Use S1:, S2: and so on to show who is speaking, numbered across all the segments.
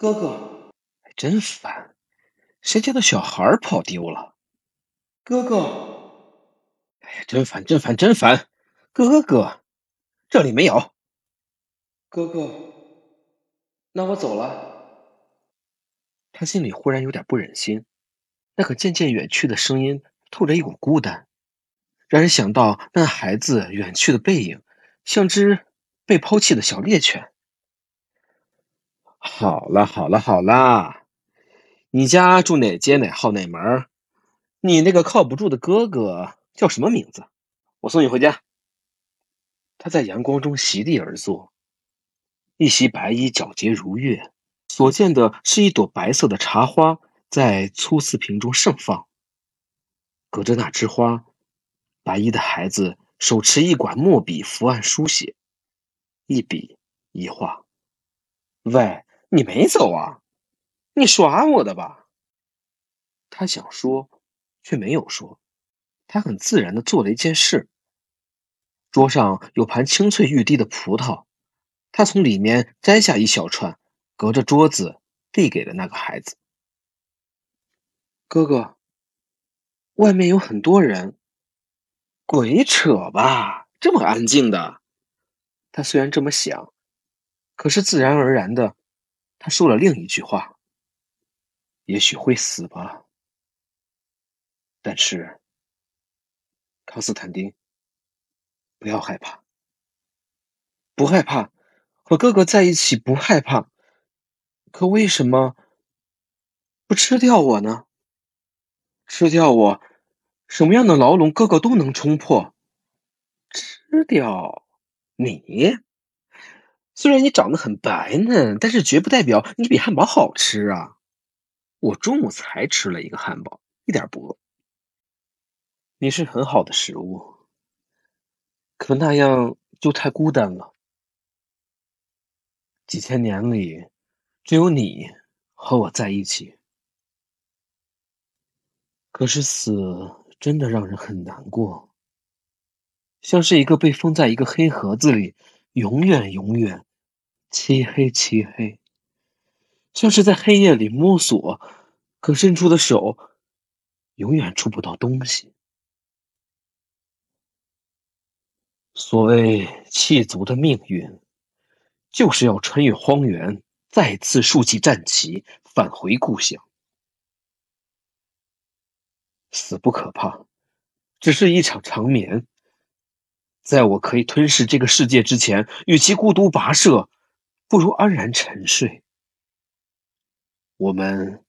S1: 哥哥，真烦！谁家的小孩跑丢了？哥哥，哎呀，真烦，真烦，真烦！哥哥，这里没有。哥哥，那我走了。他心里忽然有点不忍心，那个渐渐远去的声音透着一股孤单，让人想到那孩子远去的背影，像只被抛弃的小猎犬。好了，好了，好了，你家住哪街哪号哪门？你那个靠不住的哥哥叫什么名字？我送你回家。他在阳光中席地而坐。一袭白衣皎洁如月，所见的是一朵白色的茶花在粗瓷瓶中盛放。隔着那枝花，白衣的孩子手持一管墨笔伏案书写，一笔一画。喂，你没走啊？你耍我的吧？他想说，却没有说。他很自然的做了一件事。桌上有盘清脆欲滴的葡萄。他从里面摘下一小串，隔着桌子递给了那个孩子。哥哥，外面有很多人。鬼扯吧，这么安静的。他虽然这么想，可是自然而然的，他说了另一句话：“也许会死吧。”但是，康斯坦丁，不要害怕，不害怕。和哥哥在一起不害怕，可为什么不吃掉我呢？吃掉我，什么样的牢笼哥哥都能冲破。吃掉你，虽然你长得很白嫩，但是绝不代表你比汉堡好吃啊！我中午才吃了一个汉堡，一点不饿。你是很好的食物，可那样就太孤单了。几千年里，只有你和我在一起。可是死真的让人很难过，像是一个被封在一个黑盒子里，永远永远漆黑漆黑，像是在黑夜里摸索，可伸出的手永远触不到东西。所谓弃族的命运。就是要穿越荒原，再次竖起战旗，返回故乡。死不可怕，只是一场长眠。在我可以吞噬这个世界之前，与其孤独跋涉，不如安然沉睡。我们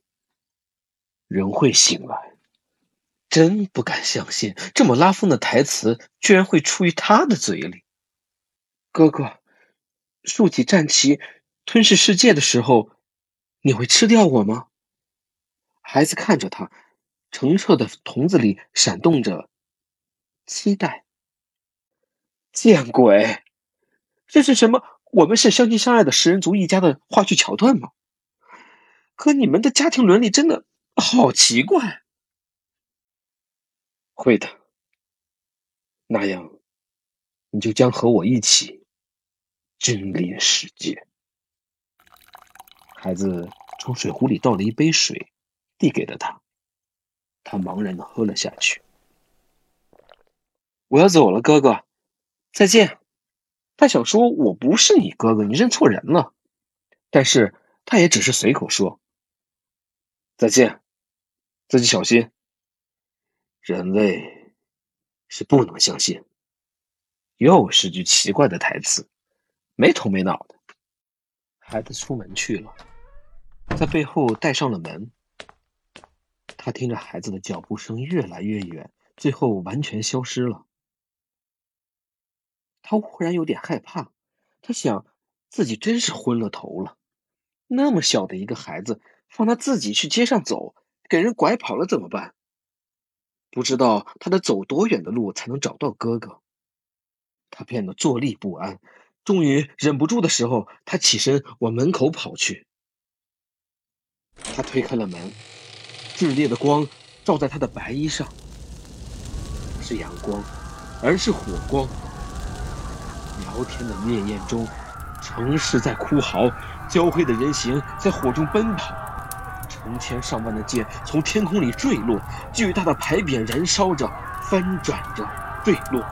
S1: 仍会醒来。真不敢相信，这么拉风的台词居然会出于他的嘴里。哥哥。竖起战旗，吞噬世界的时候，你会吃掉我吗？孩子看着他，澄澈的瞳子里闪动着期待。见鬼！这是什么？我们是相亲相爱的食人族一家的话剧桥段吗？可你们的家庭伦理真的好奇怪。会的，那样你就将和我一起。真猎世界。孩子从水壶里倒了一杯水，递给了他。他茫然的喝了下去。我要走了，哥哥，再见。他想说我不是你哥哥，你认错人了。但是他也只是随口说。再见，自己小心。人类是不能相信。又是句奇怪的台词。没头没脑的，孩子出门去了，在背后带上了门。他听着孩子的脚步声越来越远，最后完全消失了。他忽然有点害怕，他想自己真是昏了头了。那么小的一个孩子，放他自己去街上走，给人拐跑了怎么办？不知道他得走多远的路才能找到哥哥。他变得坐立不安。终于忍不住的时候，他起身往门口跑去。他推开了门，炽烈的光照在他的白衣上，是阳光，而是火光。苗田的烈焰中，城市在哭嚎，焦黑的人形在火中奔跑，成千上万的箭从天空里坠落，巨大的牌匾燃烧着，翻转着，坠落，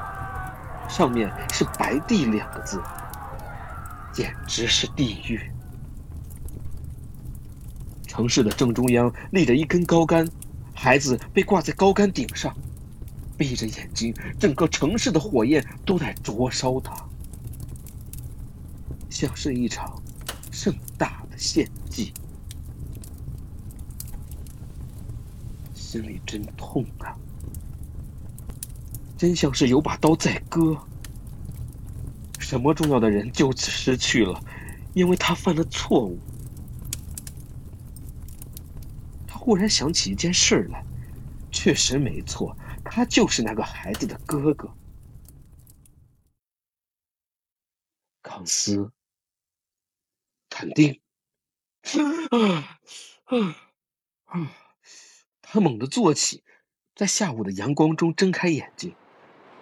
S1: 上面是“白帝”两个字，简直是地狱。城市的正中央立着一根高杆，孩子被挂在高杆顶上，闭着眼睛，整个城市的火焰都在灼烧他，像是一场。盛大的献祭，心里真痛啊！真像是有把刀在割。什么重要的人就此失去了，因为他犯了错误。他忽然想起一件事来，确实没错，他就是那个孩子的哥哥，康斯。肯定，他猛地坐起，在下午的阳光中睁开眼睛，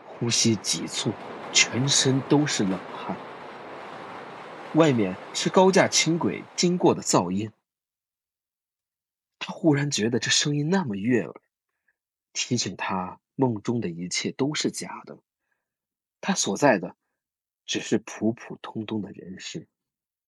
S1: 呼吸急促，全身都是冷汗。外面是高架轻轨经过的噪音。他忽然觉得这声音那么悦耳，提醒他梦中的一切都是假的，他所在的只是普普通通的人世。